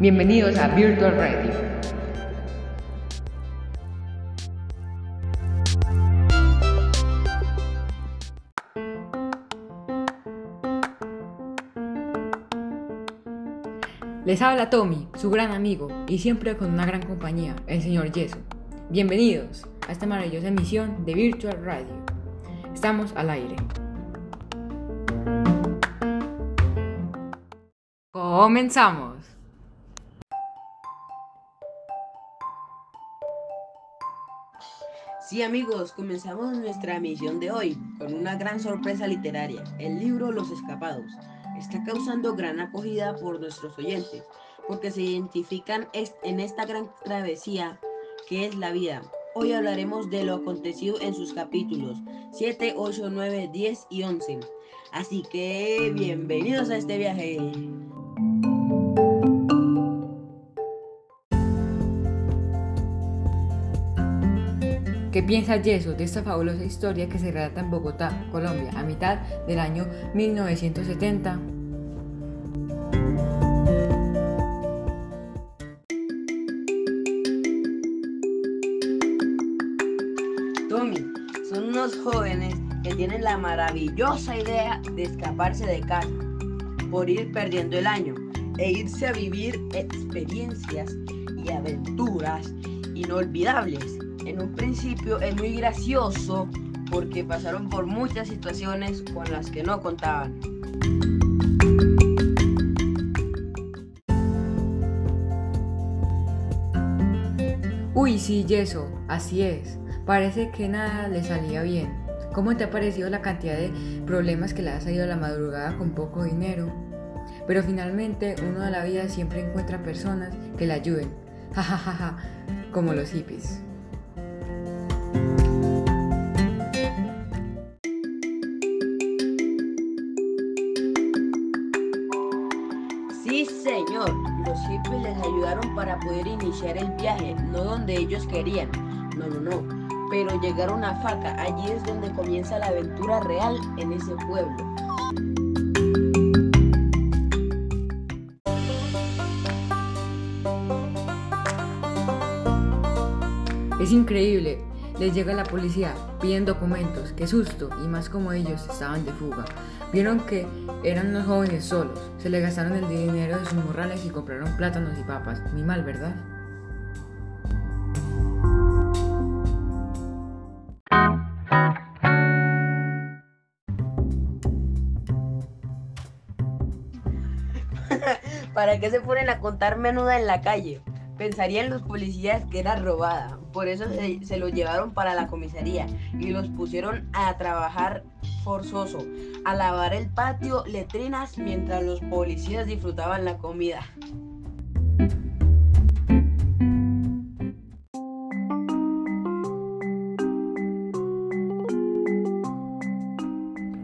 Bienvenidos a Virtual Radio. Les habla Tommy, su gran amigo, y siempre con una gran compañía, el señor Yeso. Bienvenidos a esta maravillosa emisión de Virtual Radio. Estamos al aire. Comenzamos. Sí amigos, comenzamos nuestra misión de hoy con una gran sorpresa literaria. El libro Los Escapados está causando gran acogida por nuestros oyentes porque se identifican en esta gran travesía que es la vida. Hoy hablaremos de lo acontecido en sus capítulos 7, 8, 9, 10 y 11. Así que bienvenidos a este viaje. ¿Qué piensa Yeso de esta fabulosa historia que se relata en Bogotá, Colombia, a mitad del año 1970? Tommy, son unos jóvenes que tienen la maravillosa idea de escaparse de casa por ir perdiendo el año e irse a vivir experiencias y aventuras inolvidables en un principio es muy gracioso porque pasaron por muchas situaciones con las que no contaban. Uy, sí, Yeso, así es. Parece que nada le salía bien. ¿Cómo te ha parecido la cantidad de problemas que le ha salido a la madrugada con poco dinero? Pero finalmente uno de la vida siempre encuentra personas que le ayuden. Ja, como los hippies. Señor. Los hippies les ayudaron para poder iniciar el viaje, no donde ellos querían. No, no, no. Pero llegaron a Faca. Allí es donde comienza la aventura real en ese pueblo. Es increíble. Les llega la policía, piden documentos, qué susto, y más como ellos estaban de fuga. Vieron que eran unos jóvenes solos, se le gastaron el dinero de sus morrales y compraron plátanos y papas. Ni mal, ¿verdad? ¿Para qué se ponen a contar menuda en la calle? Pensarían los policías que era robada, por eso se, lo llevaron para la comisaría y los pusieron a trabajar forzoso, a lavar el patio, letrinas, mientras los policías disfrutaban la comida.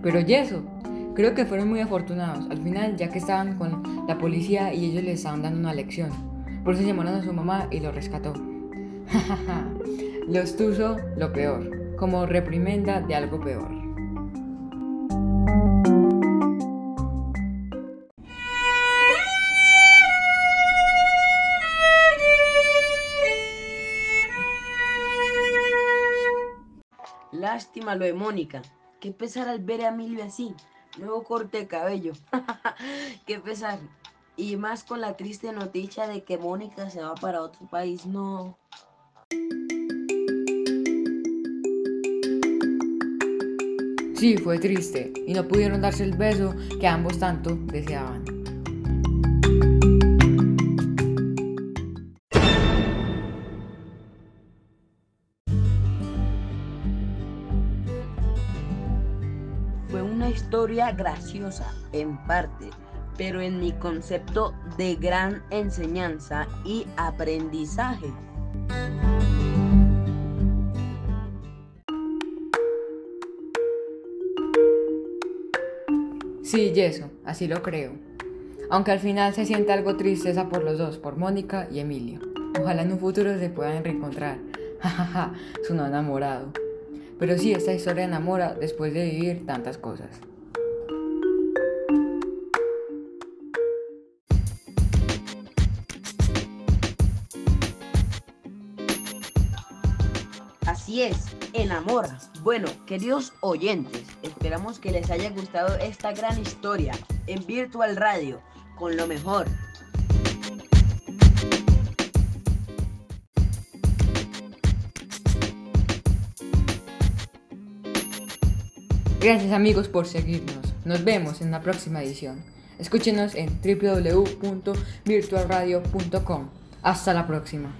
Pero Yeso, creo que fueron muy afortunados al final ya que estaban con la policía y ellos les estaban dando una lección. Por eso llamaron a su mamá y lo rescató. Los tuso lo peor, como reprimenda de algo peor. Lástima lo de Mónica. Qué pesar al ver a Emilio así. Nuevo corte de cabello. Qué pesar. Y más con la triste noticia de que Mónica se va para otro país, no. Sí, fue triste y no pudieron darse el beso que ambos tanto deseaban. Historia graciosa, en parte, pero en mi concepto de gran enseñanza y aprendizaje. Sí, Yeso, así lo creo. Aunque al final se siente algo tristeza por los dos, por Mónica y Emilio. Ojalá en un futuro se puedan reencontrar. Jajaja, su no enamorado. Pero sí, esta historia enamora después de vivir tantas cosas. Así es, enamora. Bueno, queridos oyentes, esperamos que les haya gustado esta gran historia en Virtual Radio, con lo mejor Gracias amigos por seguirnos. Nos vemos en la próxima edición. Escúchenos en www.virtualradio.com. Hasta la próxima.